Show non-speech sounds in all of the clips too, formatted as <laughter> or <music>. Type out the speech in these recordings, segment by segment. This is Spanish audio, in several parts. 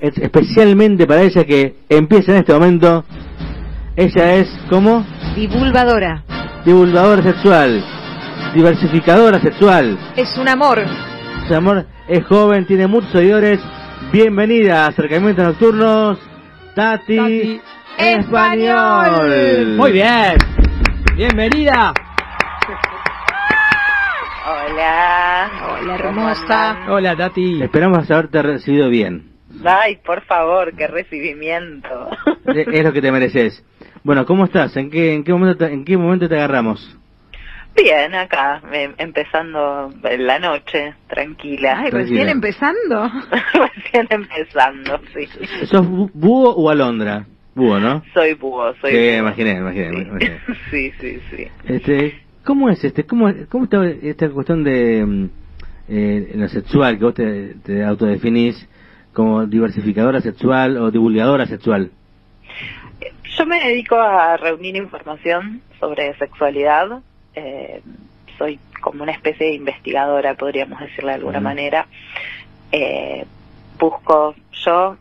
especialmente para ella que empieza en este momento. Ella es como divulgadora, divulgadora sexual, diversificadora sexual. Es un amor. Su amor es joven, tiene muchos seguidores. Bienvenida a Acercamientos Nocturnos, Tati, Español. Muy bien. Bienvenida. Hola. Hola, hermosa. Hola, Tati. Esperamos haberte recibido bien. Ay, por favor, qué recibimiento. <laughs> Es lo que te mereces. Bueno, ¿cómo estás? ¿En qué, en qué, momento, te, en qué momento te agarramos? Bien, acá, em, empezando la noche, tranquila. Ay, recién empezando. <laughs> recién empezando, sí. ¿Sos búho o alondra? Búho, ¿no? Soy búho, soy sí, búho. imaginé, imaginé. imaginé. <laughs> sí, sí, sí. Este, ¿Cómo es este? ¿Cómo, cómo está esta cuestión de mm, eh, lo sexual, que vos te, te autodefinís como diversificadora sexual o divulgadora sexual? Yo me dedico a reunir información sobre sexualidad. Eh, soy como una especie de investigadora, podríamos decirlo de alguna manera. Eh, busco yo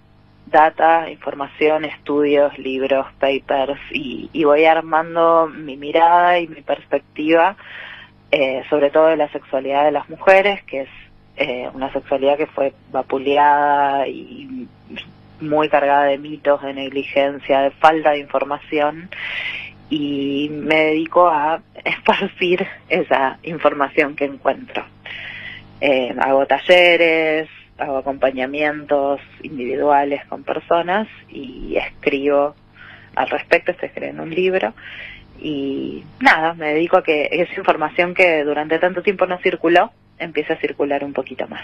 data, información, estudios, libros, papers y, y voy armando mi mirada y mi perspectiva eh, sobre todo de la sexualidad de las mujeres, que es eh, una sexualidad que fue vapuleada y muy cargada de mitos, de negligencia, de falta de información y me dedico a <laughs> esparcir esa información que encuentro. Eh, hago talleres, hago acompañamientos individuales con personas y escribo al respecto, estoy escribiendo un libro y nada, me dedico a que esa información que durante tanto tiempo no circuló empiece a circular un poquito más.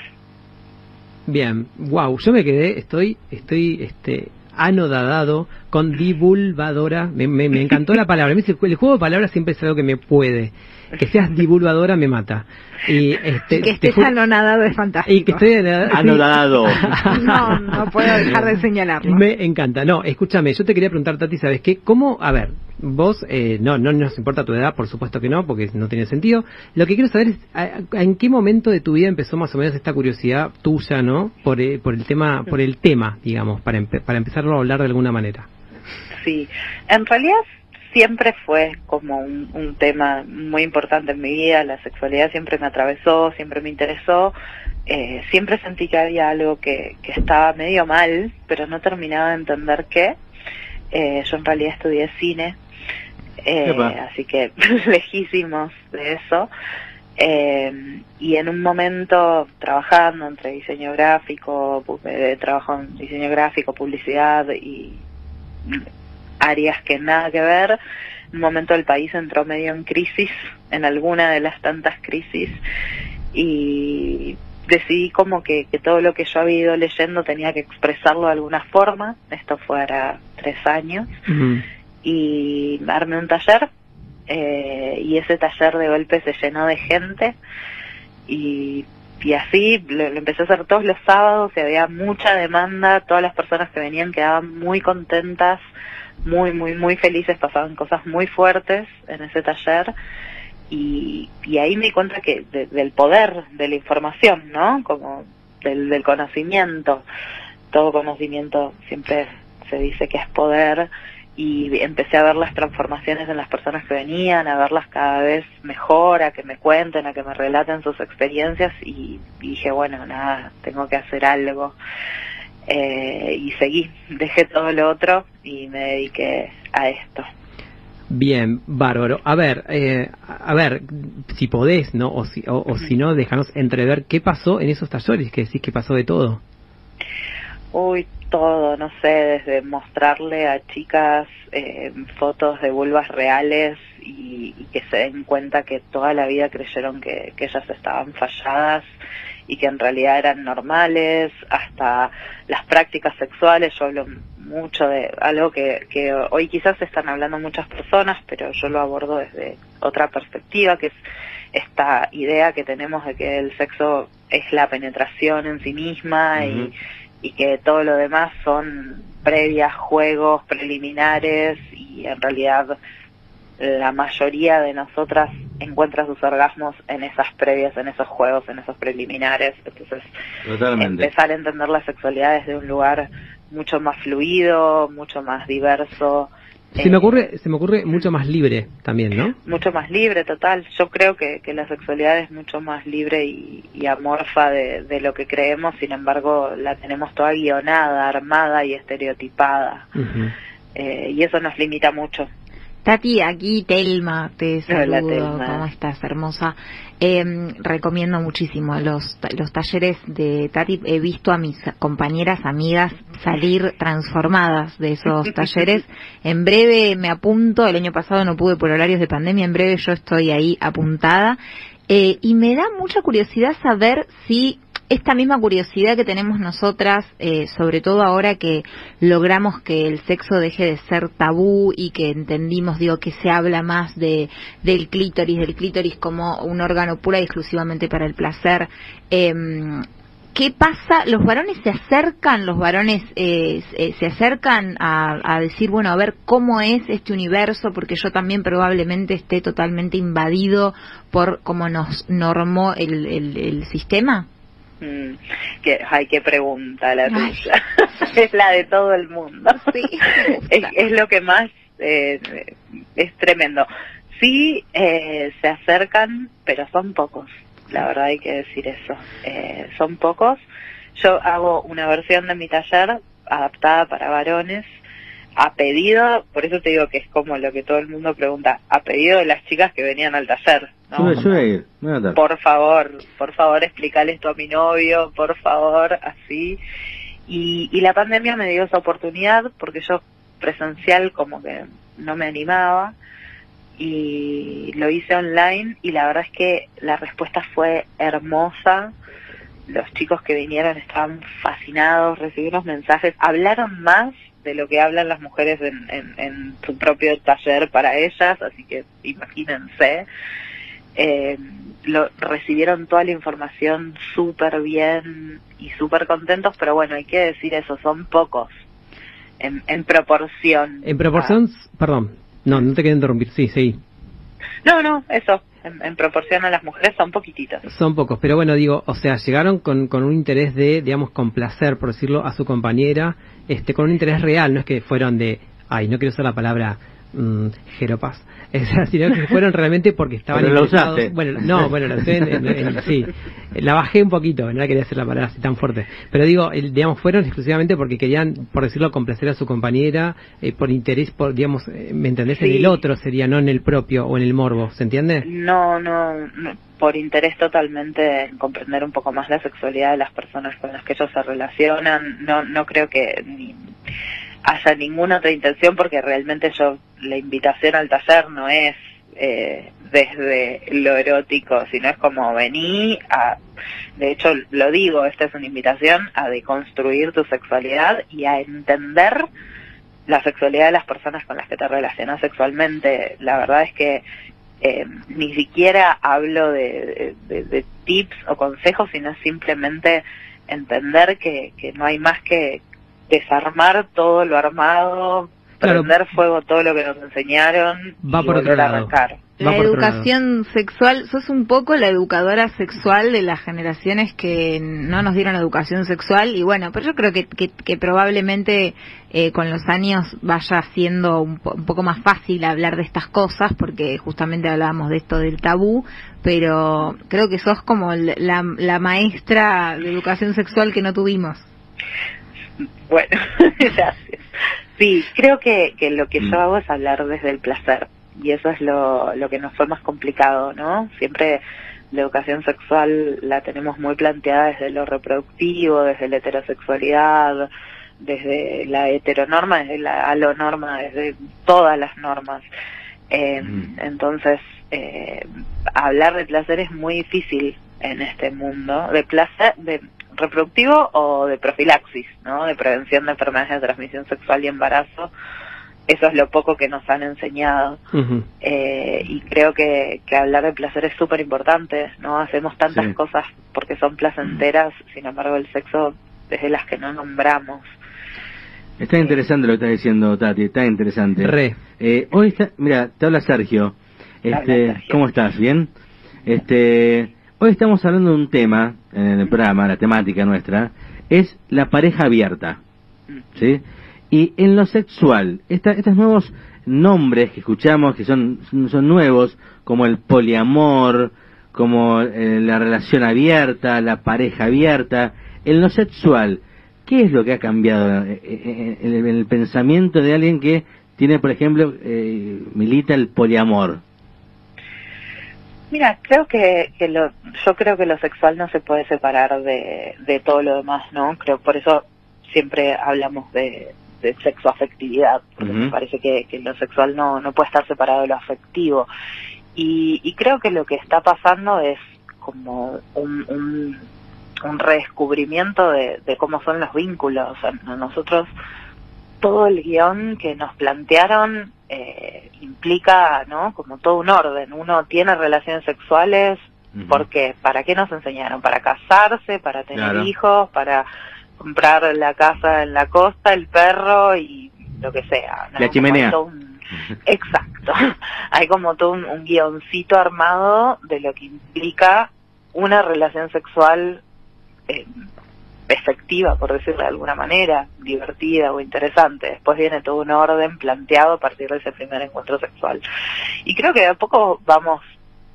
Bien, wow, yo me quedé, estoy, estoy, este, anodadado con divulgadora. Me, me, me encantó la palabra. El juego de palabras siempre es algo que me puede. Que seas divulgadora me mata. Y este, que estés anonadado es fantástico. y que estoy anodado. Anodado. <laughs> No, no puedo dejar de señalarlo. Me encanta. No, escúchame, yo te quería preguntar, Tati, ¿sabes qué? ¿Cómo, a ver, vos, eh, no, no nos importa tu edad, por supuesto que no, porque no tiene sentido. Lo que quiero saber es, a- a- ¿en qué momento de tu vida empezó más o menos esta curiosidad tuya, ¿no? Por, eh, por el tema, por el tema, digamos, para, empe- para empezarlo a hablar de alguna manera. Sí, en realidad siempre fue como un, un tema muy importante en mi vida, la sexualidad siempre me atravesó, siempre me interesó, eh, siempre sentí que había algo que, que estaba medio mal, pero no terminaba de entender qué. Eh, yo en realidad estudié cine, eh, así que <laughs> lejísimos de eso. Eh, y en un momento trabajando entre diseño gráfico, eh, trabajo en diseño gráfico, publicidad y áreas que nada que ver. En un momento el país entró medio en crisis, en alguna de las tantas crisis, y decidí como que, que todo lo que yo había ido leyendo tenía que expresarlo de alguna forma. Esto fue ahora tres años y armé un taller eh, y ese taller de golpe se llenó de gente. Y, y así lo, empecé a hacer todos los sábados y había mucha demanda, todas las personas que venían quedaban muy contentas, muy, muy, muy felices, pasaban cosas muy fuertes en ese taller. Y, y ahí me di cuenta que de- del poder de la información, ¿no? Como del, del conocimiento, todo conocimiento siempre se dice que es poder y empecé a ver las transformaciones en las personas que venían, a verlas cada vez mejor, a que me cuenten, a que me relaten sus experiencias y, y dije, bueno, nada, tengo que hacer algo. Eh, y seguí, <laughs> dejé todo lo otro y me dediqué a esto. Bien, bárbaro. A ver, eh, a ver, si podés, ¿no? O si, o, o si no, déjanos entrever qué pasó en esos talleres, que decís que pasó de todo. Uy, todo, no sé, desde mostrarle a chicas eh, fotos de vulvas reales y, que se den cuenta que toda la vida creyeron que, ellas estaban falladas y que en realidad eran normales, hasta las prácticas sexuales, yo hablo mucho de algo que, que hoy quizás están hablando muchas personas, pero yo lo abordo desde otra perspectiva, que es esta idea que tenemos de que el sexo es la penetración en sí misma y y que todo lo demás son previas, juegos, preliminares y en realidad la mayoría de nosotras encuentra sus orgasmos en esas previas, en esos juegos, en esos preliminares. Entonces, Totalmente. empezar a entender la sexualidad desde un lugar mucho más fluido, mucho más diverso. Se me eh, ocurre, se me ocurre mucho más libre también, ¿no? <laughs> mucho más libre, total. Yo creo que, que la sexualidad es mucho más libre y, y amorfa de, de lo que creemos, sin embargo, la tenemos toda guionada, armada y estereotipada. Eh, y eso nos limita mucho. Tati, aquí Telma, te Hola, saludo. Telma. ¿Cómo estás, hermosa? Eh, recomiendo muchísimo los, los talleres de Tati. He visto a mis compañeras, amigas, salir transformadas de esos <laughs> talleres. En breve me apunto. El año pasado no pude por horarios de pandemia. En breve yo estoy ahí apuntada. Eh, y me da mucha curiosidad saber si esta misma curiosidad que tenemos nosotras, eh, sobre todo ahora que logramos que el sexo deje de ser tabú y que entendimos, digo, que se habla más de del clítoris, del clítoris como un órgano pura y exclusivamente para el placer. em, ¿Qué pasa? ¿Los varones se acercan, los varones eh, se, acercan a, decir, bueno, a ver cómo es este universo? Porque yo también probablemente esté totalmente invadido por cómo nos normó el sistema. Mm, que, ay, qué pregunta la tuya. <laughs> es la de todo el mundo. Sí, <laughs> es, es lo que más eh, es tremendo. Sí, eh, se acercan, pero son pocos. La verdad hay que decir eso. Eh, son pocos. Yo hago una versión de mi taller adaptada para varones a pedido, por eso te digo que es como lo que todo el mundo pregunta, a pedido de las chicas que venían al taller. Por favor, por favor, explícale esto a mi novio, por favor, así. Y, y la pandemia me dio esa oportunidad porque yo presencial como que no me animaba y lo hice online y la verdad es que la respuesta fue hermosa. Los chicos que vinieron estaban fascinados, recibí unos mensajes, hablaron más de lo que hablan las mujeres en, en, en su propio taller para ellas, así que imagínense eh, lo, recibieron toda la información súper bien y súper contentos, pero bueno, hay que decir eso, son pocos. En, en proporción. En proporción, perdón, no, no te quiero interrumpir, sí, sí, no, no, eso, en, en proporción a las mujeres son poquititos. son pocos, pero bueno, digo, o sea, llegaron con, con un interés de, digamos, complacer, por decirlo, a su compañera, este, con un interés real, no es que fueron de, ay, no quiero usar la palabra mm, jeropas, <laughs> sino que fueron realmente porque estaban Pero la interesados- usaste. Bueno, no, bueno, la usé en- en- en- <laughs> sí, la bajé un poquito, no quería hacer la palabra así tan fuerte, pero digo, el- digamos, fueron exclusivamente porque querían, por decirlo, complacer a su compañera, eh, por interés, por, digamos, eh, ¿me entendés? En el otro sería, no en el propio o en el morbo, ¿se entiende? No, no, no, por interés totalmente en comprender un poco más la sexualidad de las personas con las que ellos se relacionan, no, no creo que ni haya ninguna otra intención porque realmente yo, la invitación al taller no es eh, desde lo erótico, sino es como vení a, de hecho lo digo, esta es una invitación a deconstruir tu sexualidad y a entender la sexualidad de las personas con las que te relacionas sexualmente. La verdad es que eh, ni siquiera hablo de, de- tips o consejos, sino simplemente entender que, que no hay más que desarmar todo lo armado, Claro. prender fuego todo lo que nos enseñaron Va y por otro lado. arrancar. Va La educación sexual, sos un poco la educadora sexual de las generaciones que no nos dieron educación sexual y bueno, pero yo creo que, que, que probablemente eh, con los años vaya siendo un, po- un poco más fácil hablar de estas cosas porque justamente hablábamos de esto del tabú, pero creo que sos como la, la maestra de educación sexual que no tuvimos. <laughs> Bueno, <laughs> gracias. Sí, creo que, que lo que Mm. yo hago es hablar desde el placer y eso es lo, lo que nos fue más complicado, ¿no? Siempre la educación sexual la tenemos muy planteada desde lo reproductivo, desde la heterosexualidad, desde la heteronorma, desde la alonorma, desde todas las normas. Eh, Mm. Entonces, eh, hablar de placer es muy difícil en este mundo, de placer, de reproductivo o de profilaxis, ¿no? De prevención de enfermedades de transmisión sexual y embarazo. Eso es lo poco que nos han enseñado. Eh, y creo que, que hablar de placer es súper importante, ¿no? Hacemos tantas Sí. cosas porque son placenteras, sin embargo el sexo desde las que no nombramos. Está interesante lo que estás diciendo, Tati, está interesante. Re. Eh, hoy está, mira, te habla Sergio. Este, ¿Cómo estás? ¿Bien? Este, hoy estamos hablando de un tema en el programa, la temática nuestra, es la pareja abierta. Mm. ¿Sí? Y en lo sexual, estos nuevos nombres que escuchamos que son, son nuevos, como el poliamor, como eh, la relación abierta, la pareja abierta, en lo sexual, ¿qué es lo que ha cambiado eh, eh, en el, pensamiento de alguien que tiene, por ejemplo, milita el poliamor? Mira, creo que, que lo, yo creo que lo sexual no se puede separar de, de todo lo demás, ¿no? Creo por eso siempre hablamos de, de sexo afectividad, porque me parece que, que, lo sexual no, no puede estar separado de lo afectivo. Y, y creo que lo que está pasando es como un, un, un redescubrimiento de, de, cómo son los vínculos. nosotros, todo el guion que nos plantearon eh, implica, ¿no? Como todo un orden. Uno tiene relaciones sexuales, porque ¿para qué nos enseñaron? Para casarse, para tener hijos, para comprar la casa en la costa, el perro y lo que sea. La chimenea. Exacto. <laughs> Hay como todo un, guioncito armado de lo que implica una relación sexual eh, efectiva, por decirlo de alguna manera, divertida o interesante. Después viene todo un orden planteado a partir de ese primer encuentro sexual. Y creo que de a poco vamos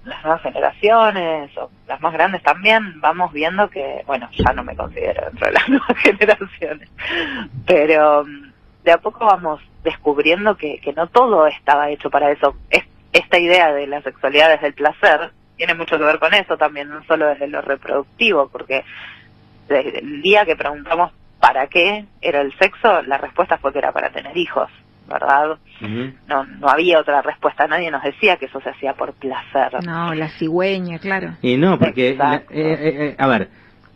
las nuevas generaciones o las más grandes también vamos viendo que, bueno, ya no me considero dentro de las <laughs> nuevas generaciones, pero mm, de a poco vamos descubriendo que, que no todo estaba hecho para eso. Es, esta idea de la sexualidad desde el placer tiene mucho que ver con eso también, no solo desde lo reproductivo, porque el día que preguntamos para qué era el sexo, la respuesta fue que era para tener hijos. ¿verdad? no, no había otra respuesta, nadie nos decía que eso se hacía por placer. No, la cigüeña, claro. Y no, porque, eh, eh, eh, a ver,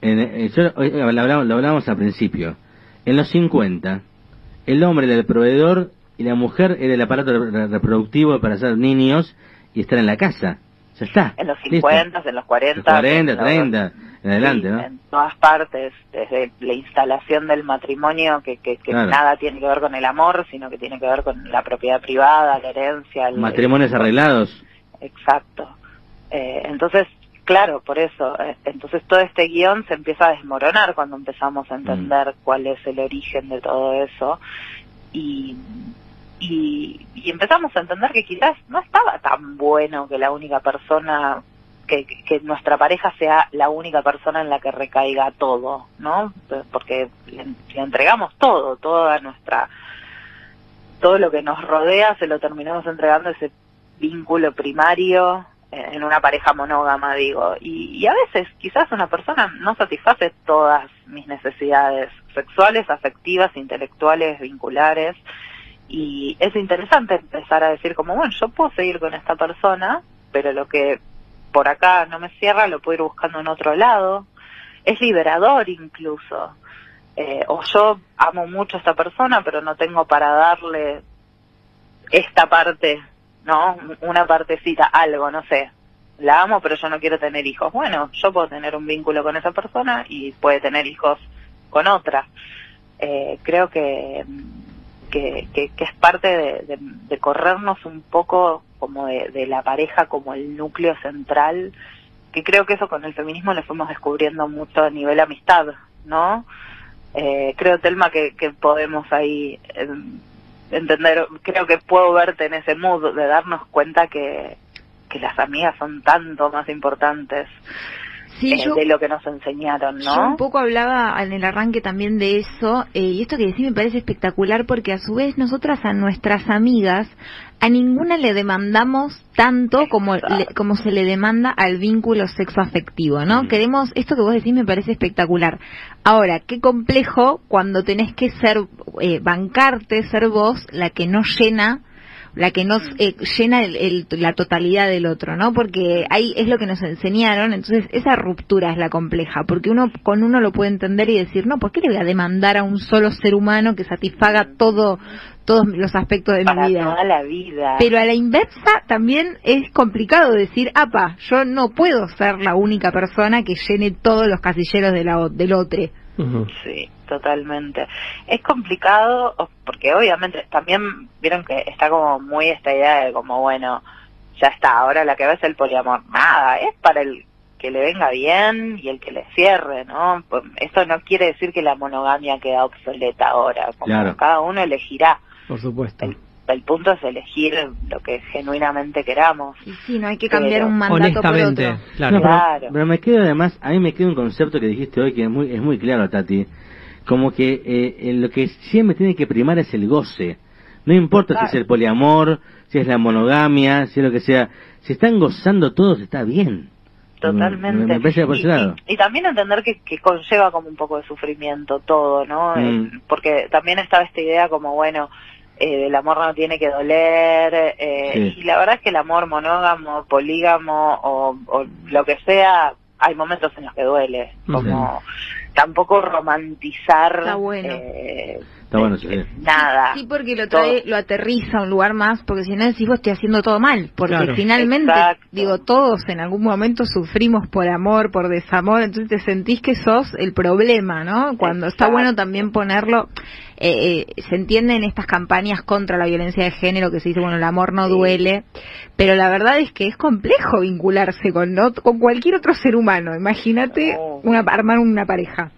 yo, lo, hablamos, lo hablamos al principio, en los 50, el hombre era el proveedor y la mujer era el aparato reproductivo para hacer niños y estar en la casa. Ya está. En los 50, en los 40. Los 40, 30, en adelante, ¿no? En todas partes, desde la instalación del matrimonio, que, que, nada tiene que ver con el amor, sino que tiene que ver con la propiedad privada, la herencia. El, Matrimonios arreglados. Exacto. Eh, entonces, claro, por eso. Eh, entonces todo este guion se empieza a desmoronar cuando empezamos a entender mm. cuál es el origen de todo eso. Y y, empezamos a entender que quizás no estaba tan bueno que la única persona, que, que nuestra pareja sea la única persona en la que recaiga todo, ¿no? Porque le, entregamos todo, toda nuestra, todo lo que nos rodea se lo terminamos entregando ese vínculo primario en una pareja monógama, digo. Y, y, a veces quizás una persona no satisface todas mis necesidades sexuales, afectivas, intelectuales, vinculares, y es interesante empezar a decir como, bueno, yo puedo seguir con esta persona, pero lo que por acá no me cierra lo puedo ir buscando en otro lado. Es liberador incluso. Eh, o yo amo mucho a esta persona, pero no tengo para darle esta parte, ¿no? Una partecita, algo, no sé. La amo, pero yo no quiero tener hijos. Bueno, yo puedo tener un vínculo con esa persona y puede tener hijos con otra. Eh, creo que que, que, es parte de, corrernos un poco como de, la pareja como el núcleo central, que creo que eso con el feminismo lo fuimos descubriendo mucho a nivel amistad, ¿no? Eh, creo, Telma, que, que podemos ahí em, entender, creo que puedo verte en ese mood de darnos cuenta que, que las amigas son tanto más importantes eh, de lo que nos enseñaron, ¿no? Yo un poco hablaba en el arranque también de eso, eh, y esto que decís me parece espectacular porque a su vez nosotras a nuestras amigas, a ninguna le demandamos tanto como, como se le demanda al vínculo sexoafectivo, ¿no? Queremos, esto que vos decís me parece espectacular. Ahora, qué complejo cuando tenés que ser, eh, bancarte, ser vos la que no llena la que nos eh, llena el, la totalidad del otro, ¿no? Porque ahí es lo que nos enseñaron, entonces esa ruptura es la compleja, porque uno con uno lo puede entender y decir, no, ¿por qué le voy a demandar a un solo ser humano que satisfaga todo todos los aspectos de mi vida. Toda la vida. Pero a la inversa también es complicado decir, apa, yo no puedo ser la única persona que llene todos los casilleros de la, del otro. Sí, totalmente. Es complicado porque obviamente también vieron que está como muy esta idea de como, bueno, ya está, ahora la que va es el poliamor. Nada, es para el que le venga bien y el que le cierre, ¿no? Pues, Esto no quiere decir que la monogamia queda obsoleta ahora, como Claro. cada uno elegirá. Por supuesto. El, el punto es elegir lo que genuinamente queramos. Y sí, no hay que cambiar Pero- un mandato por otro. claro. No, pero, Claro. pero me quedo además, a mí me queda un concepto que dijiste hoy que es muy, es muy claro, Tati. Como que eh, lo que siempre tiene que primar es el goce. No importa si es el poliamor, si es la monogamia, si es lo que sea. Si están gozando todos, está bien. Totalmente. Me, me parece por y, ese lado. y- y también entender que, que conlleva como un poco de sufrimiento todo, ¿no? Mm. Eh, porque también estaba esta idea como, bueno, eh, el amor no tiene que doler, eh, Sí. y la verdad es que el amor monógamo, polígamo o, o lo que sea, hay momentos en los que duele, como tampoco romantizar Está bueno. eh, Está bueno, sí. eh, nada. Sí, porque lo trae, Todo. lo aterriza a un lugar más, porque si no decís vos estoy haciendo todo mal, porque Claro. finalmente, Exacto. digo, todos en algún momento sufrimos por amor, por desamor, entonces te sentís que sos el problema, ¿no? Cuando está bueno también ponerlo, eh, eh, se entiende en estas campañas contra la violencia de género que se dice, bueno, el amor no Sí. duele, pero la verdad es que es complejo vincularse con, con cualquier otro ser humano, imagínate Oh. una, armar una pareja.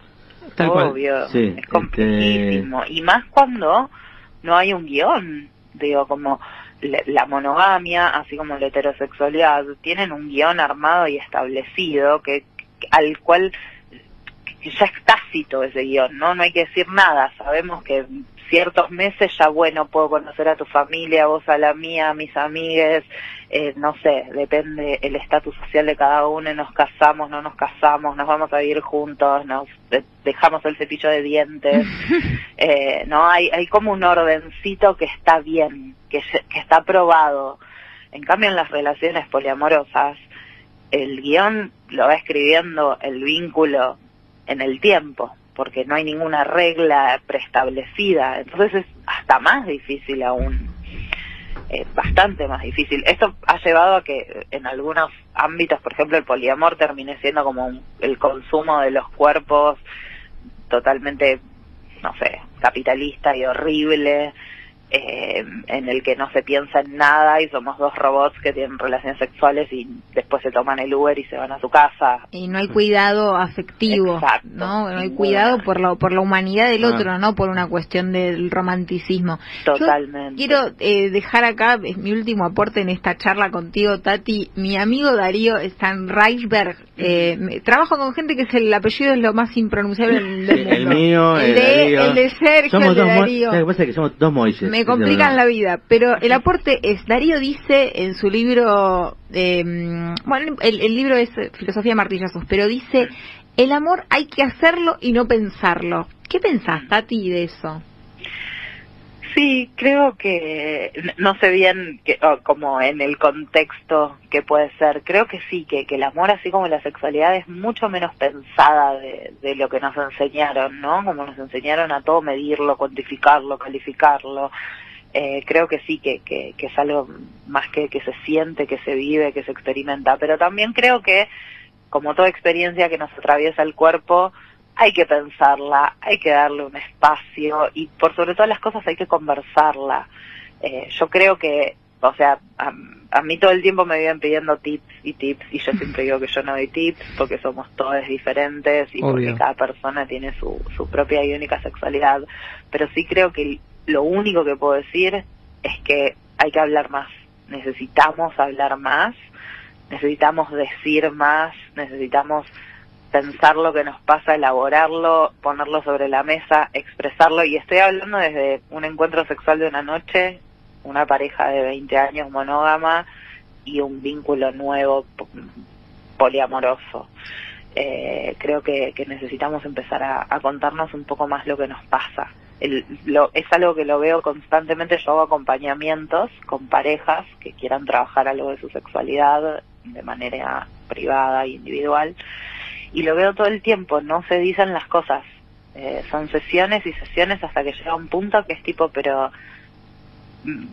Tal. Obvio, Sí, es complejísimo. Y más cuando no hay un guion. Digo, como la, la monogamia, así como la heterosexualidad, tienen un guion armado y establecido que, que- al cual ya es tácito ese guion, ¿no? No hay que decir nada. Sabemos que ciertos meses ya, bueno, puedo conocer a tu familia, vos a la mía, a mis amigues, eh, no sé, depende el estatus social de cada uno, nos casamos, no nos casamos, nos vamos a vivir juntos, nos de- dejamos el cepillo de dientes, <laughs> eh, no hay, hay como un ordencito que está bien, que está aprobado. En cambio, en las relaciones poliamorosas, el guion lo va escribiendo el vínculo en el tiempo, porque no hay ninguna regla preestablecida, entonces es hasta más difícil aún eh, bastante más difícil. Esto ha llevado a que en algunos ámbitos, por ejemplo, el poliamor termine siendo como un- el consumo de los cuerpos totalmente, no sé, capitalista y horrible, eh, en el que no se piensa en nada y somos dos robots que tienen relaciones sexuales y después se toman el Uber y se van a su casa. Y no hay cuidado afectivo, Exacto. ¿no? No hay cuidado por la, por la humanidad del Ah. otro, no por una cuestión del romanticismo. Yo Totalmente. quiero eh, dejar acá es mi último aporte en esta charla contigo, Tati. Mi amigo Darío Stanreisberg. Eh, me- trabajo con gente que es el apellido es lo más impronunciable del mundo. el mío, el, el de, Darío. el de Sergio, somos el de Mo- Darío. ¿sabes qué pasa? Que somos dos Moises. Me complican la vida, pero el aporte es, Darío dice en su libro, eh, bueno, el, el libro es Filosofía de Martillazos, pero dice, el amor hay que hacerlo y no pensarlo. ¿Qué pensás, Tati, de eso? Sí, creo que no sé bien que, como en el contexto que puede ser. Creo que sí, que, que el amor, así como la sexualidad, es mucho menos pensada de, de lo que nos enseñaron, ¿no? Como nos enseñaron a todo medirlo, cuantificarlo, calificarlo. Eh, creo que sí, que, que, que es algo más que, que se siente, que se vive, que se experimenta. Pero también creo que, como toda experiencia que nos atraviesa el cuerpo, hay que pensarla, hay que darle un espacio y por sobre todas las cosas hay que conversarla. Eh, yo creo que, o sea, a, a mí todo el tiempo me viven pidiendo tips y tips y yo <laughs> siempre digo que yo no doy tips porque somos todos diferentes y porque cada persona tiene su, su propia y única sexualidad. Pero sí creo que lo único que puedo decir es que hay que hablar más. Necesitamos hablar más, necesitamos decir más, necesitamos pensar lo que nos pasa, elaborarlo, ponerlo sobre la mesa, expresarlo. Y estoy hablando desde un encuentro sexual de una noche, una pareja de 20 años monógama y un vínculo nuevo po- poliamoroso. Eh, creo que, que necesitamos empezar a, a contarnos un poco más lo que nos pasa. El- lo- es algo que lo veo constantemente. Yo hago acompañamientos con parejas que quieran trabajar algo de su sexualidad de manera privada e individual y lo veo todo el tiempo, no se dicen las cosas. Eh, son sesiones y sesiones hasta que llega un punto que es tipo, pero mm,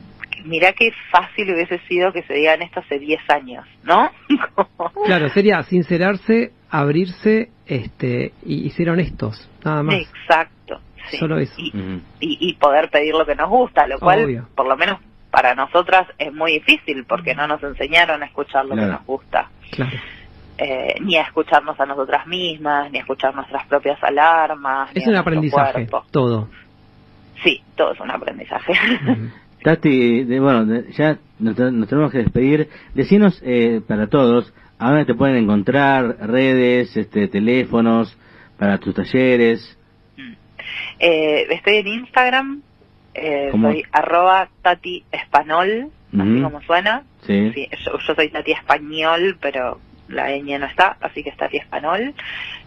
mirá qué fácil hubiese sido que se digan esto hace 10 años, ¿no? <laughs> Claro, sería sincerarse, abrirse este y, y ser honestos, nada más. Exacto. sí. Solo eso. Y, y, y poder pedir lo que nos gusta, lo cual Obvio. por lo menos para nosotras es muy difícil porque no nos enseñaron a escuchar lo que nos gusta. Claro. Eh, ni a escucharnos a nosotras mismas, ni a escuchar nuestras propias alarmas. Es un aprendizaje, cuerpo. todo. Sí, todo es un aprendizaje. <laughs> Tati, de- bueno, de- ya nos, te- nos tenemos que despedir. Decinos eh, para todos, ¿a dónde te pueden encontrar? Redes, este, teléfonos, para tus talleres. Eh, estoy en Instagram, eh, soy arroba Tati Espanol, así como suena. Sí. Sí, yo, yo soy Tati Español, pero la ñ no está, así que es Tati Espanol.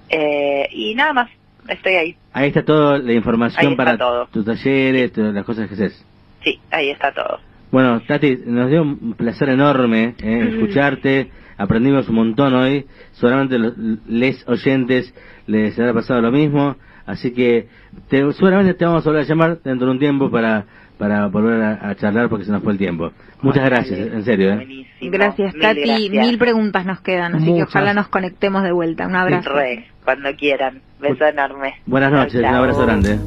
Eh, y nada más, estoy ahí. Ahí está toda la información está para todo. tus talleres, todas las cosas que haces. Sí, ahí está todo. Bueno, Tati, nos dio un placer enorme eh, escucharte. Aprendimos un montón hoy. Seguramente los les oyentes les habrá pasado lo mismo. Así que te- seguramente te vamos a volver a llamar dentro de un tiempo para, para volver a, a charlar porque se nos fue el tiempo. Muchas gracias, en serio. ¿eh? Gracias, Mil Tati. gracias. Mil preguntas nos quedan, así Muchas. que ojalá nos conectemos de vuelta. Un abrazo. Re, cuando quieran. Beso enorme. Buenas noches, Chao, un abrazo grande.